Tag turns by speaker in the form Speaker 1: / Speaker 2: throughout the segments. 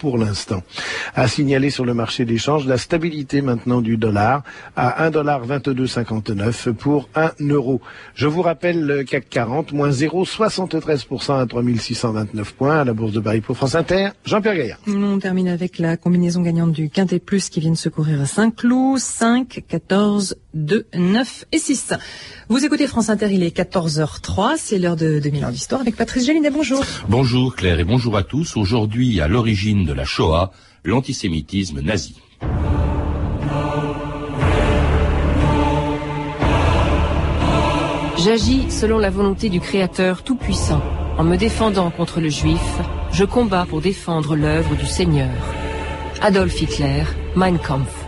Speaker 1: pour l'instant. À signaler sur le marché d'échange la stabilité maintenant du dollar à 1,2259 pour 1 euro. Je vous rappelle le CAC 40, moins 0,73% à 3629 points à la Bourse de Paris pour France Inter. Jean-Pierre Gaillard.
Speaker 2: On termine avec la combinaison gagnante du Quintet Plus qui vient de secourir à Saint-Cloud. 5, 14, 2, 9 et 6. Vous écoutez France Inter, il est 14h03, c'est l'heure de 2000 ans d'histoire avec Patrice Gélinet, bonjour.
Speaker 3: Bonjour Claire et bonjour à tous. Aujourd'hui, à l'origine de la Shoah, l'antisémitisme nazi.
Speaker 4: J'agis selon la volonté du Créateur Tout-Puissant. En me défendant contre le juif, je combats pour défendre l'œuvre du Seigneur. Adolf Hitler, Mein Kampf.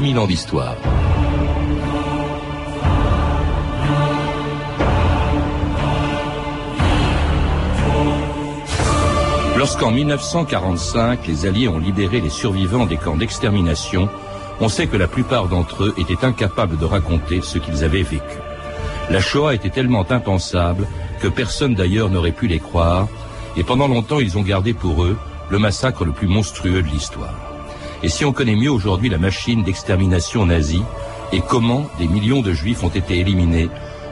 Speaker 3: 2000 ans d'histoire. Lorsqu'en 1945, les Alliés ont libéré les survivants des camps d'extermination, on sait que la plupart d'entre eux étaient incapables de raconter ce qu'ils avaient vécu. La Shoah était tellement impensable que personne d'ailleurs n'aurait pu les croire, et pendant longtemps ils ont gardé pour eux le massacre le plus monstrueux de l'histoire. Et si on connaît mieux aujourd'hui la machine d'extermination nazie et comment des millions de juifs ont été éliminés,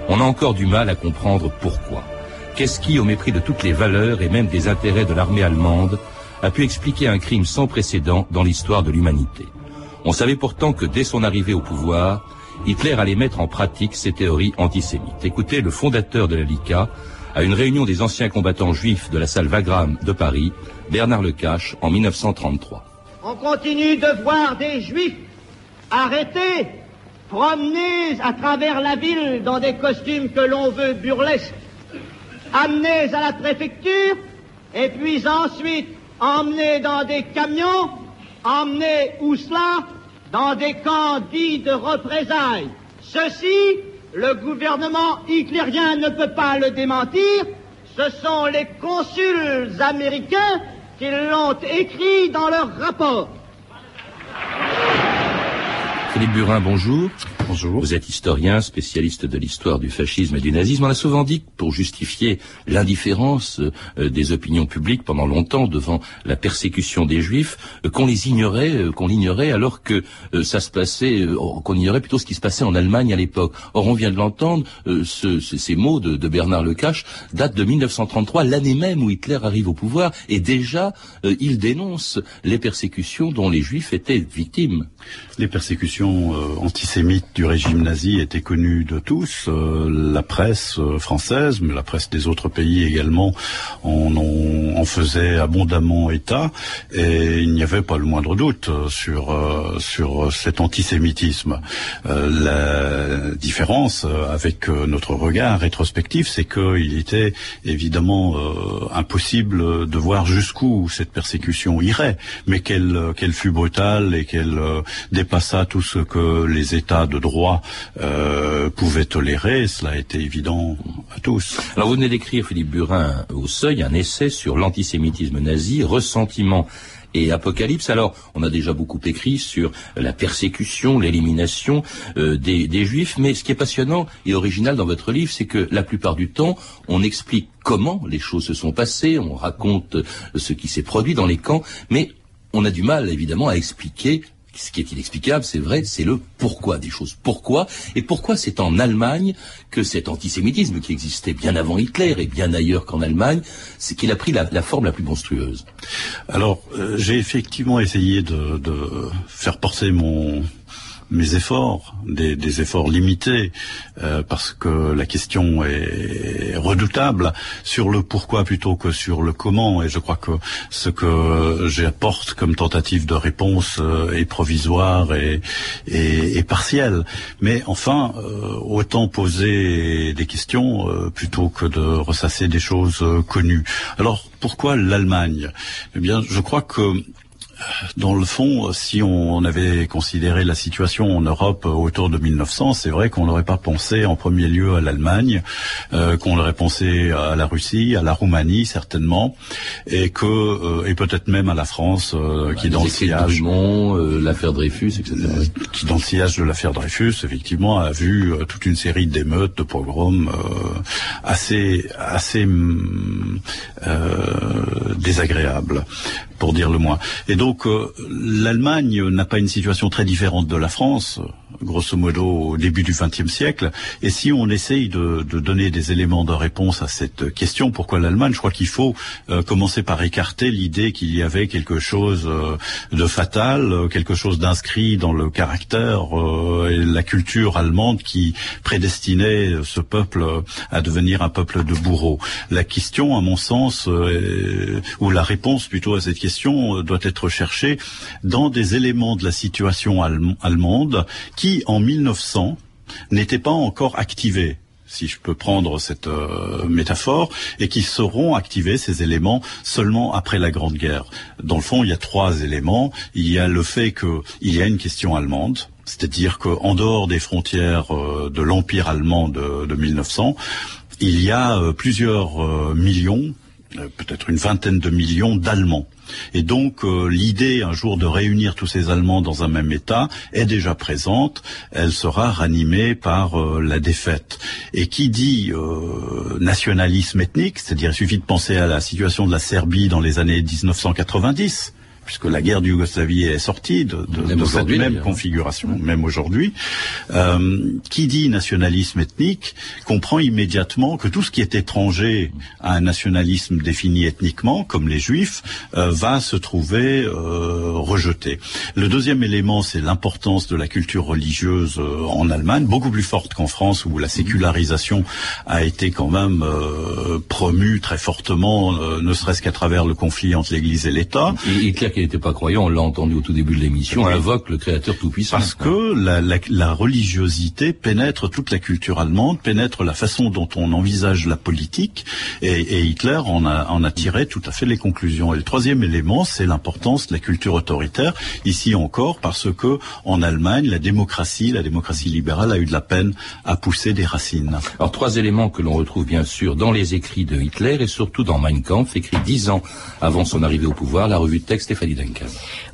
Speaker 3: on a encore du mal à comprendre pourquoi. Qu'est-ce qui, au mépris de toutes les valeurs et même des intérêts de l'armée allemande, a pu expliquer un crime sans précédent dans l'histoire de l'humanité? On savait pourtant que dès son arrivée au pouvoir, Hitler allait mettre en pratique ses théories antisémites. Écoutez le fondateur de la LICA à une réunion des anciens combattants juifs de la salle Wagram de Paris, Bernard Lecache, en 1933
Speaker 5: on continue de voir des juifs arrêtés, promenés à travers la ville dans des costumes que l'on veut burlesques, amenés à la préfecture, et puis ensuite emmenés dans des camions, emmenés où cela? Dans des camps dits de représailles. Ceci, le gouvernement hitlérien ne peut pas le démentir, ce sont les consuls américains qu'ils l'ont écrit dans leur rapport.
Speaker 3: Philippe Burin, bonjour.
Speaker 6: Bonjour.
Speaker 3: Vous êtes historien, spécialiste de l'histoire du fascisme et du nazisme. On a souvent dit que pour justifier l'indifférence euh, des opinions publiques pendant longtemps devant la persécution des juifs, euh, qu'on les ignorait, euh, qu'on l'ignorait alors que ça se passait, qu'on ignorait plutôt ce qui se passait en Allemagne à l'époque. Or, on vient de l'entendre, ce, ces mots de, de Bernard Lecache datent de 1933, l'année même où Hitler arrive au pouvoir, et déjà, il dénonce les persécutions dont les juifs étaient victimes.
Speaker 6: Les persécutions antisémites du régime nazi était connu de tous. Euh, la presse euh, française, mais la presse des autres pays également, en, en, faisait abondamment état. Et il n'y avait pas le moindre doute sur euh, sur cet antisémitisme. la différence avec notre regard rétrospectif, c'est qu'il était évidemment impossible de voir jusqu'où cette persécution irait, mais qu'elle qu'elle fut brutale et qu'elle dépassa tout ce que les États de droit euh, pouvait tolérer, cela était évident à tous.
Speaker 3: Alors vous venez d'écrire, Philippe Burin, au Seuil, un essai sur l'antisémitisme nazi, ressentiment et Apocalypse. Alors, on a déjà beaucoup écrit sur la persécution, l'élimination euh, des, des, Juifs, mais ce qui est passionnant et original dans votre livre, c'est que la plupart du temps, on explique comment les choses se sont passées, on raconte ce qui s'est produit dans les camps, mais on a du mal, évidemment, à expliquer ce qui est inexplicable, c'est vrai, c'est le pourquoi des choses. Pourquoi Et pourquoi c'est en Allemagne que cet antisémitisme qui existait bien avant Hitler et bien ailleurs qu'en Allemagne, c'est qu'il a pris la, forme la plus monstrueuse.
Speaker 6: Alors, euh, j'ai effectivement essayé de, de faire porter mon mes efforts, des, des efforts limités, euh, parce que la question est redoutable sur le pourquoi plutôt que sur le comment. Et je crois que ce que j'apporte comme tentative de réponse euh, est provisoire et, et, et partiel. Mais enfin, euh, autant poser des questions plutôt que de ressasser des choses connues. Alors pourquoi l'Allemagne? Eh bien, je crois que dans le fond, si on avait considéré la situation en Europe autour de 1900, c'est vrai qu'on n'aurait pas pensé en premier lieu à l'Allemagne, euh, qu'on aurait pensé à la Russie, à la Roumanie certainement, et que euh, et peut-être même à la France, euh, qui dans le sillage,
Speaker 3: l'affaire Dreyfus, etc.
Speaker 6: qui dans le sillage de l'affaire Dreyfus, effectivement, a vu toute une série d'émeutes, de pogroms assez assez désagréables pour dire le moins. Et donc euh, l'Allemagne n'a pas une situation très différente de la France grosso modo au début du XXe siècle. Et si on essaye de, donner des éléments de réponse à cette question, pourquoi l'Allemagne, je crois qu'il faut euh, commencer par écarter l'idée qu'il y avait quelque chose euh, de fatal, quelque chose d'inscrit dans le caractère et la culture allemande qui prédestinait ce peuple à devenir un peuple de bourreaux. La question, à mon sens, ou la réponse plutôt à cette question, doit être cherchée dans des éléments de la situation allemande qui, en 1900, n'étaient pas encore activés si je peux prendre cette euh, métaphore, et qui seront activés, ces éléments, seulement après la Grande Guerre. Dans le fond, il y a trois éléments. Il y a le fait qu'il y a une question allemande, c'est-à-dire qu'en dehors des frontières euh, de l'Empire allemand de, de, 1900, il y a euh, plusieurs millions, peut-être une vingtaine de millions d'Allemands. Et donc euh, l'idée un jour de réunir tous ces Allemands dans un même État est déjà présente. Elle sera ranimée par euh, la défaite. Et qui dit euh, nationalisme ethnique, c'est-à-dire il suffit de penser à la situation de la Serbie dans les années 1990 puisque la guerre de Yougoslavie est sortie de, cette même configuration, même aujourd'hui, euh, qui dit nationalisme ethnique comprend immédiatement que tout ce qui est étranger à un nationalisme défini ethniquement, comme les juifs, euh, va se trouver euh, rejeté. Le deuxième élément, c'est l'importance de la culture religieuse en Allemagne, beaucoup plus forte qu'en France, où la sécularisation a été quand même promue très fortement, ne serait-ce qu'à travers le conflit entre l'Église et l'État
Speaker 3: qui n'était pas croyant, on l'a entendu au tout début de l'émission, invoque le Créateur Tout-Puissant.
Speaker 6: Parce que la, la, la, religiosité pénètre toute la culture allemande, pénètre la façon dont on envisage la politique, et, et Hitler en a, en a tiré tout à fait les conclusions. Et le troisième élément, c'est l'importance de la culture autoritaire, ici encore parce que en Allemagne, la démocratie, la démocratie libérale a eu de la peine à pousser des racines.
Speaker 3: Alors trois éléments que l'on retrouve bien sûr dans les écrits de Hitler et surtout dans Mein Kampf, écrit dix ans avant son arrivée au pouvoir, la revue de texte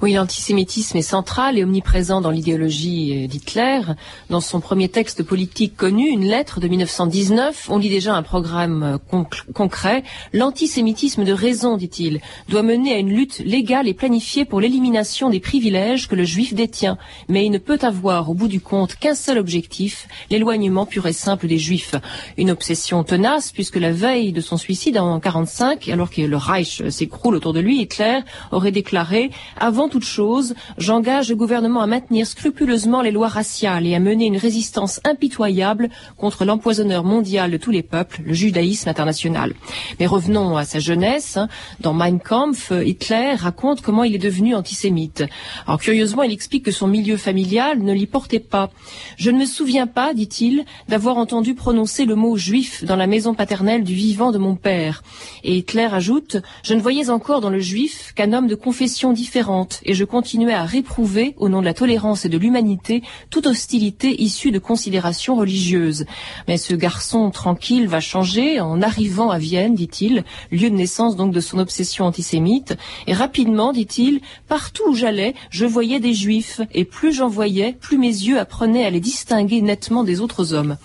Speaker 4: oui, l'antisémitisme est central et omniprésent dans l'idéologie d'Hitler. Dans son premier texte politique connu, une lettre de 1919, on lit déjà un programme concret. L'antisémitisme de raison, dit-il, doit mener à une lutte légale et planifiée pour l'élimination des privilèges que le juif détient. Mais il ne peut avoir, au bout du compte, qu'un seul objectif, l'éloignement pur et simple des juifs. Une obsession tenace, puisque la veille de son suicide en 1945, alors que le Reich s'écroule autour de lui, Hitler aurait déclaré avant toute chose, j'engage le gouvernement à maintenir scrupuleusement les lois raciales et à mener une résistance impitoyable contre l'empoisonneur mondial de tous les peuples, le judaïsme international. Mais revenons à sa jeunesse. Dans Mein Kampf, Hitler raconte comment il est devenu antisémite. Alors curieusement, il explique que son milieu familial ne l'y portait pas. Je ne me souviens pas, dit-il, d'avoir entendu prononcer le mot juif dans la maison paternelle du vivant de mon père. Et Hitler ajoute, je ne voyais encore dans le juif qu'un homme de confession différentes et je continuais à réprouver, au nom de la tolérance et de l'humanité, toute hostilité issue de considérations religieuses. Mais ce garçon tranquille va changer en arrivant à Vienne, dit-il, lieu de naissance donc de son obsession antisémite, et rapidement, dit-il, partout où j'allais, je voyais des juifs, et plus j'en voyais, plus mes yeux apprenaient à les distinguer nettement des autres hommes.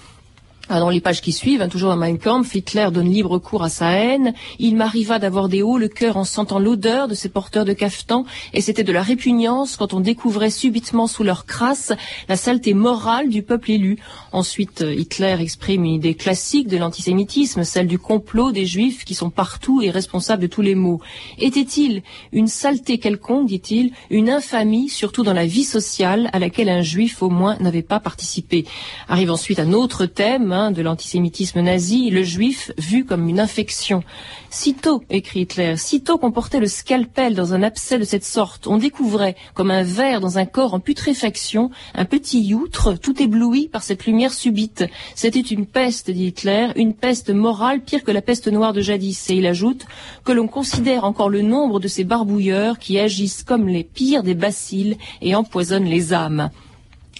Speaker 4: Ah, dans les pages qui suivent, hein, toujours dans Mein Kampf, Hitler donne libre cours à sa haine. Il m'arriva d'avoir des hauts le cœur en sentant l'odeur de ces porteurs de caftan, et c'était de la répugnance quand on découvrait subitement sous leur crasse la saleté morale du peuple élu. Ensuite, Hitler exprime une idée classique de l'antisémitisme, celle du complot des juifs qui sont partout et responsables de tous les maux. Était-il une saleté quelconque, dit-il, une infamie, surtout dans la vie sociale, à laquelle un juif au moins n'avait pas participé? Arrive ensuite un autre thème, de l'antisémitisme nazi, le juif vu comme une infection. Sitôt, écrit Hitler, sitôt qu'on portait le scalpel dans un abcès de cette sorte, on découvrait, comme un ver dans un corps en putréfaction, un petit youtre tout ébloui par cette lumière subite. C'était une peste, dit Hitler, une peste morale pire que la peste noire de jadis. Et il ajoute que l'on considère encore le nombre de ces barbouilleurs qui agissent comme les pires des bacilles et empoisonnent les âmes.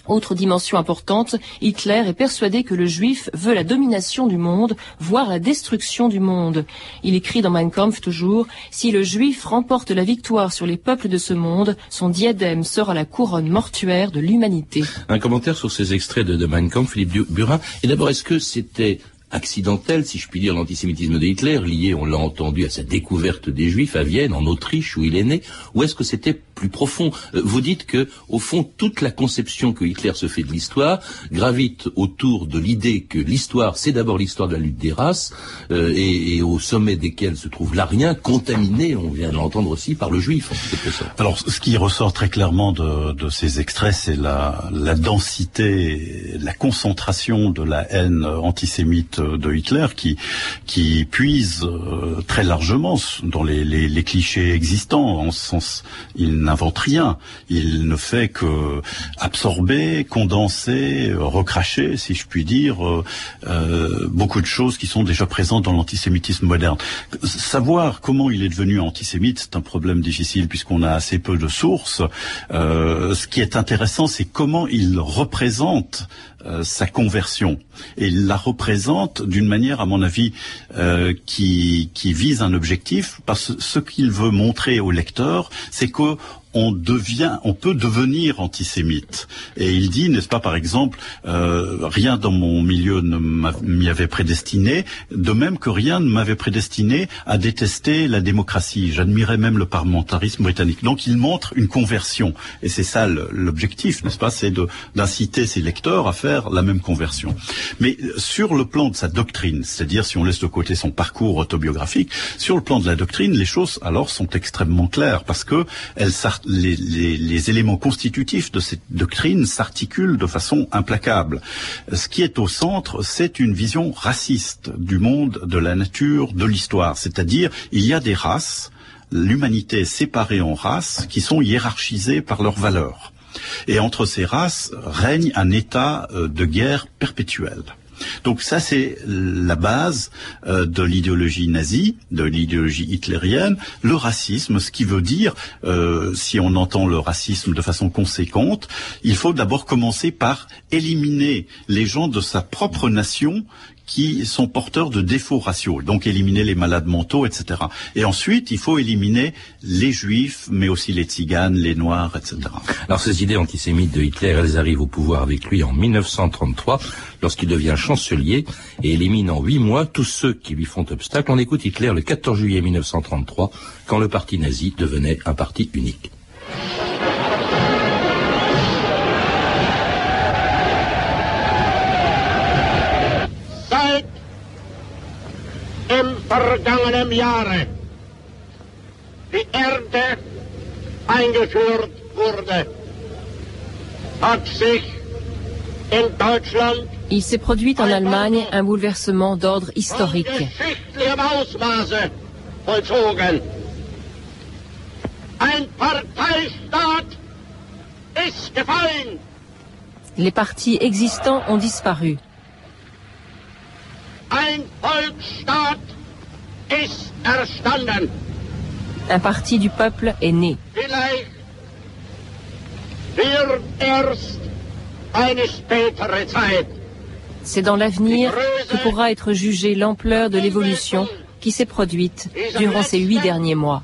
Speaker 4: Autre dimension importante, Hitler est persuadé que le juif veut la domination du monde, voire la destruction du monde. Il écrit dans Mein Kampf toujours, si le juif remporte la victoire sur les peuples de ce monde, son diadème sera la couronne mortuaire de l'humanité.
Speaker 3: Un commentaire sur ces extraits de, Mein Kampf, Philippe Burin. Et d'abord, est-ce que c'était accidentel, si je puis dire, l'antisémitisme de Hitler, lié, on l'a entendu, à sa découverte des Juifs à Vienne, en Autriche, où il est né, ou est-ce que c'était plus profond euh, Vous dites que, au fond, toute la conception que Hitler se fait de l'histoire gravite autour de l'idée que l'histoire, c'est d'abord l'histoire de la lutte des races, euh, et, au sommet desquelles se trouve l'arien, contaminé, on vient de l'entendre aussi, par le Juif, en.
Speaker 6: Alors, ce qui ressort très clairement de, de ces extraits, c'est la, la densité, la concentration de la haine antisémite de Hitler qui qui puise euh, très largement dans les, les, les, clichés existants. En ce sens, il n'invente rien. Il ne fait que absorber, condenser, recracher, si je puis dire, euh, euh, beaucoup de choses qui sont déjà présentes dans l'antisémitisme moderne. Savoir comment il est devenu antisémite, c'est un problème difficile puisqu'on a assez peu de sources. ce qui est intéressant, c'est comment il représente euh, sa conversion. Et il la représente d'une manière, à mon avis, euh, qui, qui vise un objectif, parce que ce qu'il veut montrer au lecteur, c'est que on devient, on peut devenir antisémite. Et il dit, n'est-ce pas, par exemple, euh, rien dans mon milieu ne m'y avait prédestiné, de même que rien ne m'avait prédestiné à détester la démocratie. J'admirais même le parlementarisme britannique. Donc il montre une conversion. Et c'est ça l'objectif, n'est-ce pas, c'est d'inciter ses lecteurs à faire la même conversion. Mais sur le plan de sa doctrine, c'est-à-dire si on laisse de côté son parcours autobiographique, sur le plan de la doctrine, les choses alors sont extrêmement claires parce que elles les, éléments constitutifs de cette doctrine s'articulent de façon implacable. Ce qui est au centre, c'est une vision raciste du monde, de la nature, de l'histoire. C'est-à-dire, il y a des races, l'humanité séparée en races qui sont hiérarchisées par leurs valeurs. Et entre ces races règne un état euh, de guerre perpétuelle. Donc ça, c'est la base euh, de l'idéologie nazie, de l'idéologie hitlérienne, le racisme, ce qui veut dire, euh, si on entend le racisme de façon conséquente, il faut d'abord commencer par éliminer les gens de sa propre nation qui sont porteurs de défauts raciaux, donc éliminer les malades mentaux, etc. Et ensuite, il faut éliminer les juifs, mais aussi les tziganes, les noirs, etc.
Speaker 3: Alors ces idées antisémites de Hitler, elles arrivent au pouvoir avec lui en 1933, lorsqu'il devient chancelier et élimine en huit mois tous ceux qui lui font obstacle. On écoute Hitler le 14 juillet 1933, quand le parti nazi devenait un parti unique.
Speaker 7: Vergangenen Jahre die Ernte eingeführt wurde, hat sich in Deutschland
Speaker 4: Il s'est produit en Allemagne un bouleversement d'ordre historique. Les partis existants ont disparu.
Speaker 7: Ein Volksstaat
Speaker 4: un parti du peuple est né. C'est dans l'avenir que pourra être jugée l'ampleur de l'évolution qui s'est produite durant ces huit derniers mois.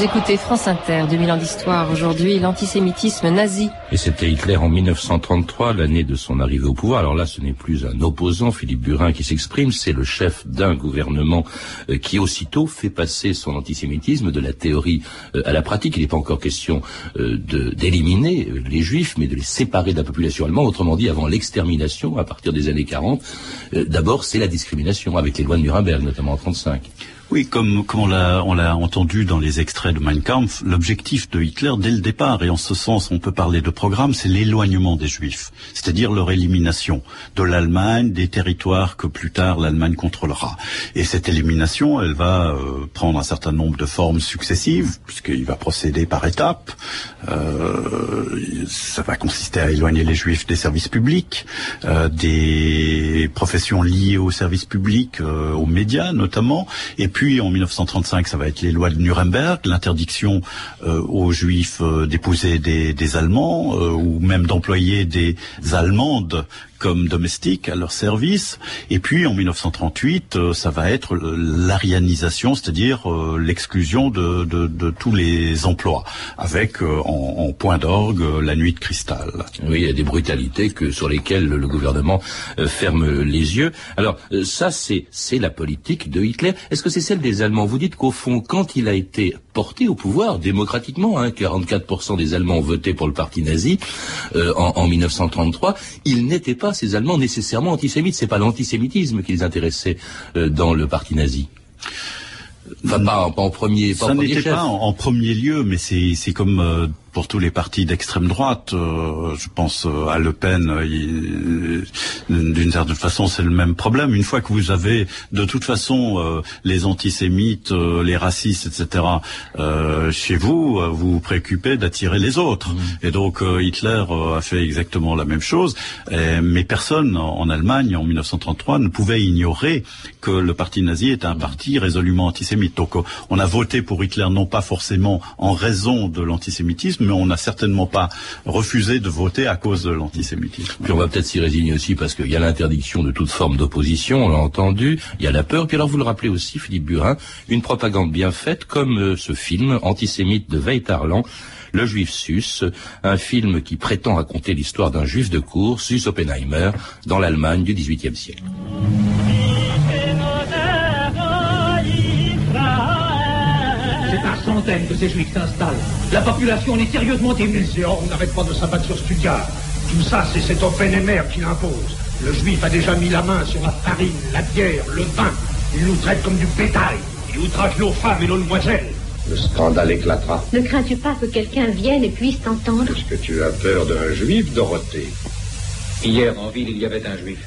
Speaker 4: Vous écoutez France Inter, 2000 ans d'histoire. Aujourd'hui, l'antisémitisme nazi.
Speaker 3: Et c'était Hitler en 1933, l'année de son arrivée au pouvoir. Alors là, ce n'est plus un opposant, Philippe Burin, qui s'exprime, c'est le chef d'un gouvernement euh, qui aussitôt fait passer son antisémitisme de la théorie euh, à la pratique. Il n'est pas encore question euh, d'éliminer les juifs, mais de les séparer de la population allemande. Autrement dit, avant l'extermination, à partir des années 40, d'abord, c'est la discrimination, avec les lois de Nuremberg, notamment en 35.
Speaker 6: Oui, comme, comme on l'a entendu dans les extraits de Mein Kampf, l'objectif de Hitler dès le départ, et en ce sens on peut parler de programme, c'est l'éloignement des Juifs, c'est-à-dire leur élimination de l'Allemagne, des territoires que plus tard l'Allemagne contrôlera. Et cette élimination, elle va euh, prendre un certain nombre de formes successives, puisqu'il va procéder par étapes. Euh, ça va consister à éloigner les Juifs des services publics, euh, des professions liées aux services publics, euh, aux médias notamment, et puis puis en 1935, ça va être les lois de Nuremberg, l'interdiction euh, aux Juifs euh, d'épouser des, Allemands euh, ou même d'employer des Allemandes comme domestiques à leur service. Et puis en 1938, euh, ça va être l'arianisation, c'est-à-dire euh, l'exclusion de, de, de, tous les emplois, avec euh, en, en, point d'orgue la nuit de cristal.
Speaker 3: Oui, il y a des brutalités que, sur lesquelles le gouvernement ferme les yeux. Alors ça, c'est la politique de Hitler. Est-ce que c'est celle des Allemands? Vous dites qu'au fond, quand il a été porté au pouvoir démocratiquement, hein, 44% des Allemands ont voté pour le parti nazi en, en 1933, il n'était pas ces Allemands nécessairement antisémites. C'est pas l'antisémitisme qui les intéressait euh, dans le parti nazi. Enfin, pas, en premier,
Speaker 6: pas Ça n'était pas en, premier lieu, mais c'est comme euh, pour tous les partis d'extrême droite. Euh, je pense euh, à Le Pen. Euh, d'une certaine façon, c'est le même problème. Une fois que vous avez, de toute façon, les antisémites, les racistes, etc. chez vous, vous vous préoccupez d'attirer les autres. Mmh. Et donc Hitler a fait exactement la même chose. mais personne en Allemagne, en 1933, ne pouvait ignorer que le parti nazi était un parti résolument antisémite. Donc on a voté pour Hitler non pas forcément en raison de l'antisémitisme, mais on n'a certainement pas refusé de voter à cause de l'antisémitisme.
Speaker 3: Puis on va peut-être s'y résigner aussi parce qu'il y a l'interdiction de toute forme d'opposition, on l'a entendu, il y a la peur. Puis alors vous le rappelez aussi, Philippe Burin, une propagande bien faite comme euh, ce film antisémite de Veitarlan, le Juif Sus, un film qui prétend raconter l'histoire d'un juif de cour, Sus Oppenheimer, dans l'Allemagne du XVIIIe siècle.
Speaker 8: centaines que ces juifs s'installent. La population est sérieusement émue.
Speaker 9: Les on n'arrête pas de s'abattre sur Stuttgart. Tout ça, c'est cet Oppenheimer qui l'impose. Le juif a déjà mis la main sur la farine, la bière, le vin. Il nous traite comme du bétail. Il outrage nos femmes et nos demoiselles.
Speaker 7: Le scandale éclatera.
Speaker 10: Ne crains-tu pas que quelqu'un vienne et puisse t'entendre
Speaker 7: Est-ce que tu as peur d'un juif, Dorothée?
Speaker 8: Hier, en ville, il y avait un juif.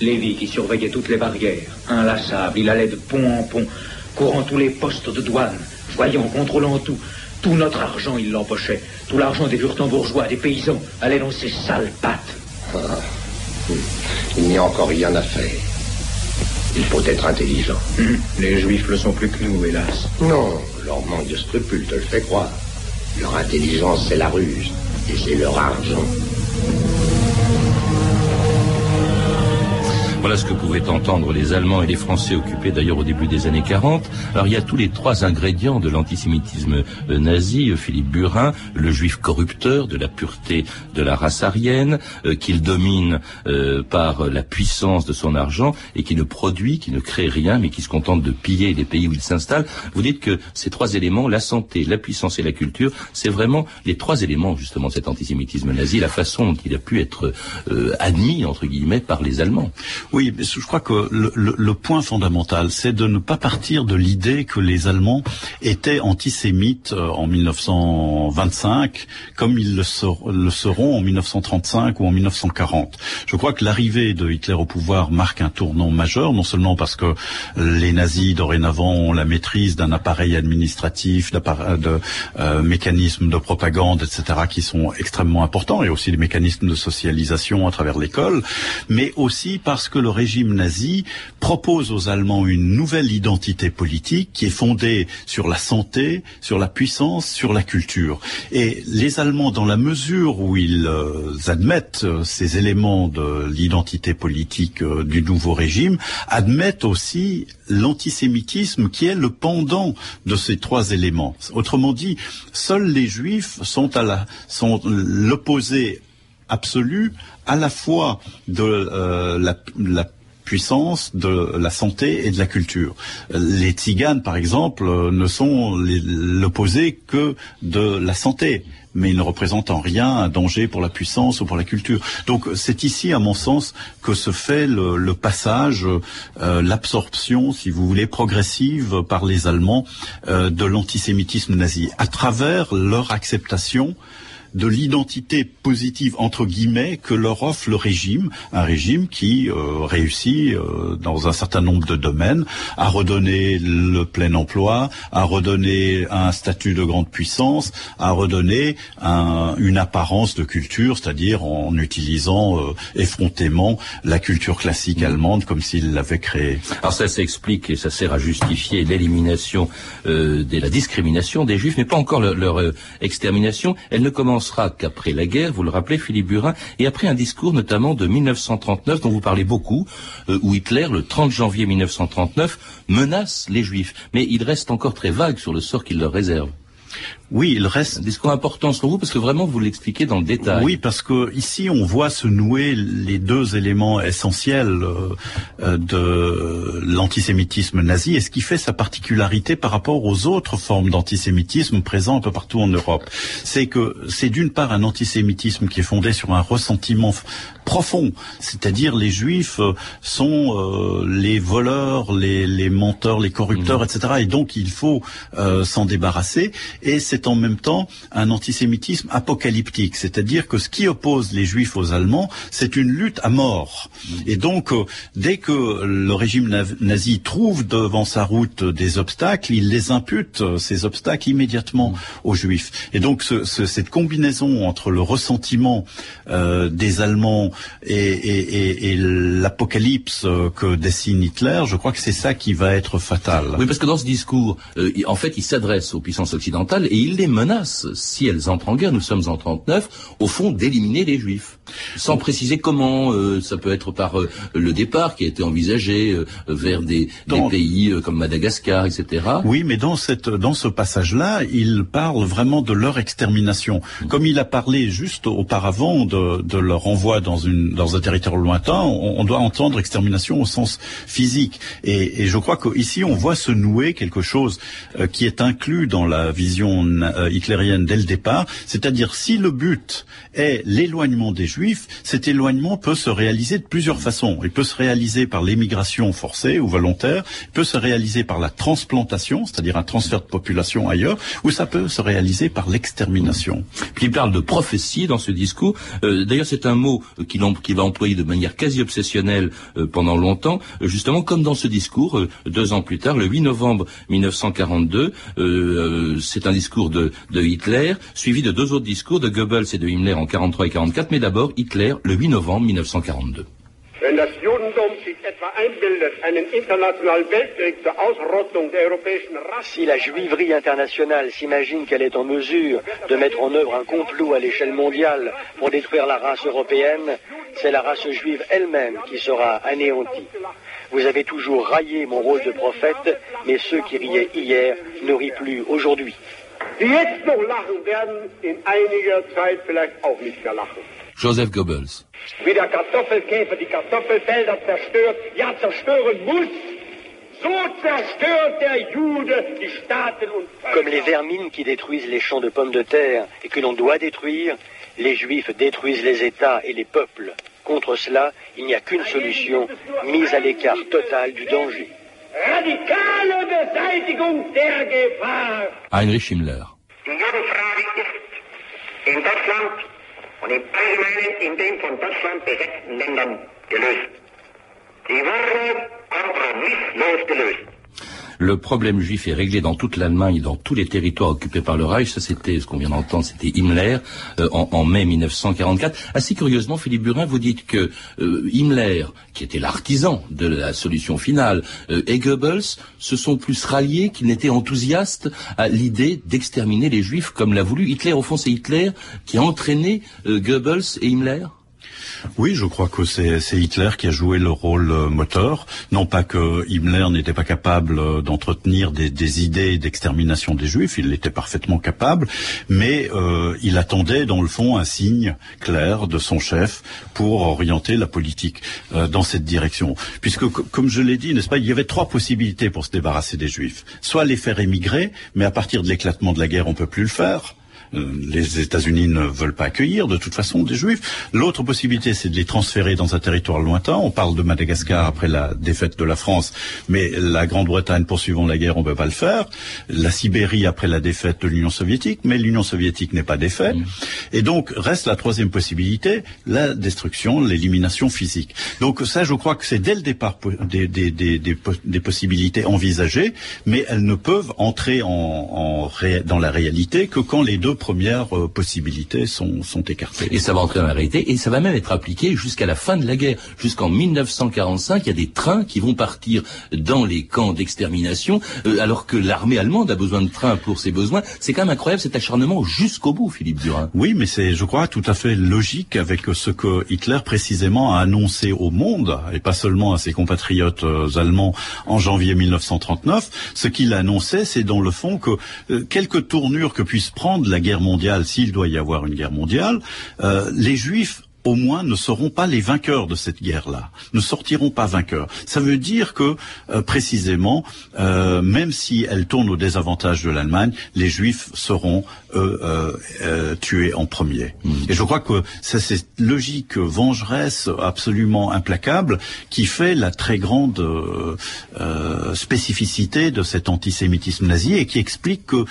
Speaker 8: Lévi qui surveillait toutes les barrières. Inlassable, il allait de pont en pont, courant tous les postes de douane. Voyons, contrôlant tout. Tout notre argent, il l'empochait. Tout l'argent des bourgeois, des paysans, allait dans ses sales pattes. Ah.
Speaker 7: Il n'y a encore rien à faire. Il faut être intelligent.
Speaker 8: Hum, les juifs le sont plus que nous, hélas.
Speaker 7: Non, leur manque de scrupules te le fait croire. Leur intelligence, c'est la ruse. Et c'est leur argent.
Speaker 3: Voilà ce que pouvaient entendre les Allemands et les Français occupés d'ailleurs au début des années 40. Alors il y a tous les trois ingrédients de l'antisémitisme euh, nazi, euh, Philippe Burin, le juif corrupteur de la pureté de la race aryenne, euh, qu'il domine par la puissance de son argent et qui ne produit, qui ne crée rien, mais qui se contente de piller les pays où il s'installe. Vous dites que ces trois éléments, la santé, la puissance et la culture, c'est vraiment les trois éléments justement de cet antisémitisme nazi, la façon dont il a pu être admis, entre guillemets, par les Allemands.
Speaker 6: Oui, je crois que le, le, point fondamental, c'est de ne pas partir de l'idée que les Allemands étaient antisémites euh, en 1925, comme ils le, le, seront en 1935 ou en 1940. Je crois que l'arrivée de Hitler au pouvoir marque un tournant majeur, non seulement parce que les nazis dorénavant ont la maîtrise d'un appareil administratif, de euh, mécanismes de propagande, etc., qui sont extrêmement importants, et aussi des mécanismes de socialisation à travers l'école, mais aussi parce que le régime nazi propose aux Allemands une nouvelle identité politique qui est fondée sur la santé, sur la puissance, sur la culture. Et les Allemands, dans la mesure où ils euh, admettent euh, ces éléments de l'identité politique euh, du nouveau régime, admettent aussi l'antisémitisme qui est le pendant de ces trois éléments. Autrement dit, seuls les juifs sont à la, sont l'opposé absolu à la fois de euh, la, la puissance de la santé et de la culture. Les tziganes, par exemple, ne sont l'opposé que de la santé mais ils ne représentent en rien un danger pour la puissance ou pour la culture. Donc c'est ici, à mon sens, que se fait le, le passage, euh, l'absorption, si vous voulez, progressive par les Allemands euh, de l'antisémitisme nazi, à travers leur acceptation de l'identité positive entre guillemets que leur offre le régime, un régime qui euh, réussit euh, dans un certain nombre de domaines à redonner le plein emploi, à redonner un statut de grande puissance, à redonner un, une apparence de culture, c'est-à-dire en utilisant euh, effrontément la culture classique allemande comme s'ils l'avaient créée.
Speaker 3: Alors ça s'explique et ça sert à justifier l'élimination de la discrimination des juifs, mais pas encore leur, leur extermination. Elle ne commence sera qu'après la guerre, vous le rappelez, Philippe Burin, et après un discours notamment de 1939 dont vous parlez beaucoup, euh, où Hitler, le 30 janvier 1939, menace les Juifs. Mais il reste encore très vague sur le sort qu'il leur réserve.
Speaker 6: Oui, il reste.
Speaker 3: Un discours important selon vous, parce que vraiment vous l'expliquez dans le détail.
Speaker 6: Oui, parce que ici on voit se nouer les deux éléments essentiels euh, euh, de l'antisémitisme nazi et ce qui fait sa particularité par rapport aux autres formes d'antisémitisme présents un peu partout en Europe. C'est que c'est d'une part un antisémitisme qui est fondé sur un ressentiment profond, c'est-à-dire les juifs euh, sont les voleurs, les, les, menteurs, les corrupteurs, mmh. etc. Et donc il faut euh, s'en débarrasser. Et c'est en même temps un antisémitisme apocalyptique, c'est-à-dire que ce qui oppose les juifs aux Allemands, c'est une lutte à mort. Mmh. Et donc dès que le régime nazi trouve devant sa route des obstacles, il les impute ces obstacles immédiatement mmh. aux juifs. Et donc ce, ce, cette combinaison entre le ressentiment euh, des Allemands et, et, et l'apocalypse que dessine Hitler, je crois que c'est ça qui va être fatal.
Speaker 3: Oui, parce que dans ce discours, euh, en fait, il s'adresse aux puissances occidentales et il les menace, si elles entrent en guerre, nous sommes en 39, au fond, d'éliminer les Juifs. Sans préciser comment, euh, ça peut être par euh, le départ qui a été envisagé euh, vers des, dans... des pays euh, comme Madagascar, etc.
Speaker 6: Oui, mais dans, cette, dans ce passage-là, il parle vraiment de leur extermination. Mmh. Comme il a parlé juste auparavant de, de leur envoi dans une, dans un territoire lointain, on, on, doit entendre extermination au sens physique. Et, et je crois qu'ici, on voit se nouer quelque chose euh, qui est inclus dans la vision euh, hitlérienne dès le départ, c'est-à-dire si le but est l'éloignement des cet éloignement peut se réaliser de plusieurs façons. Il peut se réaliser par l'émigration forcée ou volontaire, peut se réaliser par la transplantation, c'est-à-dire un transfert de population ailleurs, ou ça peut se réaliser par l'extermination.
Speaker 3: Puis il parle de prophétie dans ce discours. Euh, D'ailleurs, c'est un mot qu'il qui va employer de manière quasi obsessionnelle euh, pendant longtemps, euh, justement comme dans ce discours, euh, deux ans plus tard, le 8 novembre 1942, c'est un discours de, de, Hitler, suivi de deux autres discours de Goebbels et de Himmler en 43 et 44, mais d'abord Hitler le 8 novembre 1942.
Speaker 11: Wenn das Judentum sich etwa einbildet, einen internationalen Weltkrieg zur Ausrottung der europäischen Rasse.
Speaker 12: Si la juiverie internationale s'imagine qu'elle est en mesure de mettre en œuvre un complot à l'échelle mondiale pour détruire la race européenne, c'est la race juive elle-même qui sera anéantie. Vous avez toujours raillé mon rôle de prophète, mais ceux qui riaient hier ne rient plus aujourd'hui.
Speaker 11: Die jetzt noch lachen, werden in einiger Zeit vielleicht auch nicht mehr lachen.
Speaker 3: Joseph Goebbels.
Speaker 11: Wie der Kartoffelkäfer die Kartoffelfelder zerstört, ja zerstören muss.
Speaker 12: Comme les vermines qui détruisent les champs de pommes de terre et que l'on doit détruire, les juifs détruisent les États et les peuples. Contre cela, il n'y a qu'une solution, mise à l'écart total du danger.
Speaker 11: Radikale Beseitigung der Gefahr.
Speaker 3: Heinrich Himmler.
Speaker 13: Und im Allgemeinen in den von Deutschland besetzten Ländern gelöst. Sie wurde kompromisslos gelöst.
Speaker 3: Le problème juif est réglé dans toute l'Allemagne, dans tous les territoires occupés par le Reich. Ça, c'était ce qu'on vient d'entendre, c'était Himmler euh, en, mai 1944. Assez curieusement, Philippe Burin, vous dites que euh, Himmler, qui était l'artisan de la solution finale, euh, et Goebbels se sont plus ralliés qu'ils n'étaient enthousiastes à l'idée d'exterminer les Juifs comme l'a voulu Hitler. Au fond, c'est Hitler qui a entraîné Goebbels et Himmler?
Speaker 6: Oui, je crois que c'est Hitler qui a joué le rôle euh, moteur. Non pas que Himmler n'était pas capable euh, d'entretenir des, idées d'extermination des Juifs, il l'était parfaitement capable, mais euh, il attendait dans le fond un signe clair de son chef pour orienter la politique dans cette direction. Puisque, comme je l'ai dit, n'est-ce pas, il y avait trois possibilités pour se débarrasser des Juifs. Soit les faire émigrer, mais à partir de l'éclatement de la guerre, on peut plus le faire les États-Unis ne veulent pas accueillir de toute façon des Juifs. L'autre possibilité, c'est de les transférer dans un territoire lointain. On parle de Madagascar après la défaite de la France, mais la Grande-Bretagne poursuivant la guerre, on ne peut pas le faire. La Sibérie après la défaite de l'Union soviétique, mais l'Union soviétique n'est pas défaite. Et donc reste la troisième possibilité, la destruction, l'élimination physique. Donc ça, je crois que c'est dès le départ des, des, des, des, possibilités envisagées, mais elles ne peuvent entrer en, en dans la réalité que quand les deux premières euh, possibilités sont, sont écartées.
Speaker 3: Et ça va entrer dans la réalité, et ça va même être appliqué jusqu'à la fin de la guerre. Jusqu'en 1945, il y a des trains qui vont partir dans les camps d'extermination, euh, alors que l'armée allemande a besoin de trains pour ses besoins. C'est quand même incroyable cet acharnement jusqu'au bout, Philippe Durin.
Speaker 6: Oui, mais c'est, je crois, tout à fait logique avec ce que Hitler précisément a annoncé au monde, et pas seulement à ses compatriotes euh, allemands en janvier 1939. Ce qu'il a annoncé, c'est dans le fond que quelques tournures que puisse prendre la guerre mondiale, s'il doit y avoir une guerre mondiale, euh, les Juifs au moins ne seront pas les vainqueurs de cette guerre-là, ne sortiront pas vainqueurs. Ça veut dire que euh, précisément, euh, même si elle tourne au désavantage de l'Allemagne, les Juifs seront eux tués en premier. Mm. Et je crois que c'est cette logique vengeresse absolument implacable qui fait la très grande spécificité de cet antisémitisme nazi et qui explique que,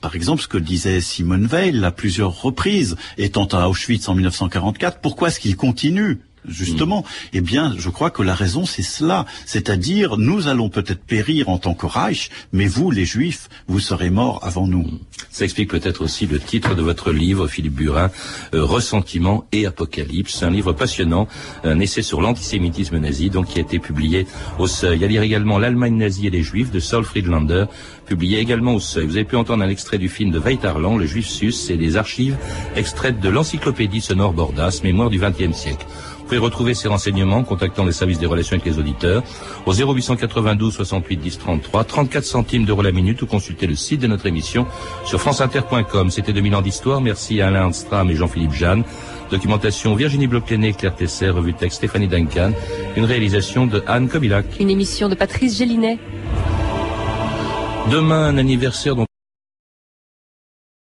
Speaker 6: par exemple, ce que disait Simone Weil à plusieurs reprises, étant à Auschwitz en 1944, pourquoi est-ce qu'il continue justement, mm. eh bien, je crois que la raison, c'est cela. C'est-à-dire, nous allons peut-être périr en tant que Reich, mais vous, les Juifs, vous serez morts avant nous. Mm.
Speaker 3: Ça explique peut-être aussi le titre de votre livre, Philippe Burin, euh, Ressentiment et Apocalypse, un livre passionnant, un essai sur l'antisémitisme nazi, donc qui a été publié au Seuil. À lire également L'Allemagne nazie et les Juifs de Saul Friedlander, publié également au Seuil. Vous avez pu entendre un extrait du film de Weitarland, Le Juif Sus, et des archives extraites de l'encyclopédie sonore Bordas, Mémoire du XXe siècle. Vous pouvez retrouver ces renseignements en contactant les services des relations avec les auditeurs au 0892 68 10 33, 34 centimes d'euros la minute ou consulter le site de notre émission sur franceinter.com. C'était 2000 ans d'histoire. Merci à Alain Armstrong et Jean-Philippe Jeanne. Documentation Virginie bloch Claire Tesser, revue texte Stéphanie Duncan. Une réalisation de Anne Kobilac.
Speaker 4: Une émission de Patrice Gélinet.
Speaker 3: Demain, un anniversaire dont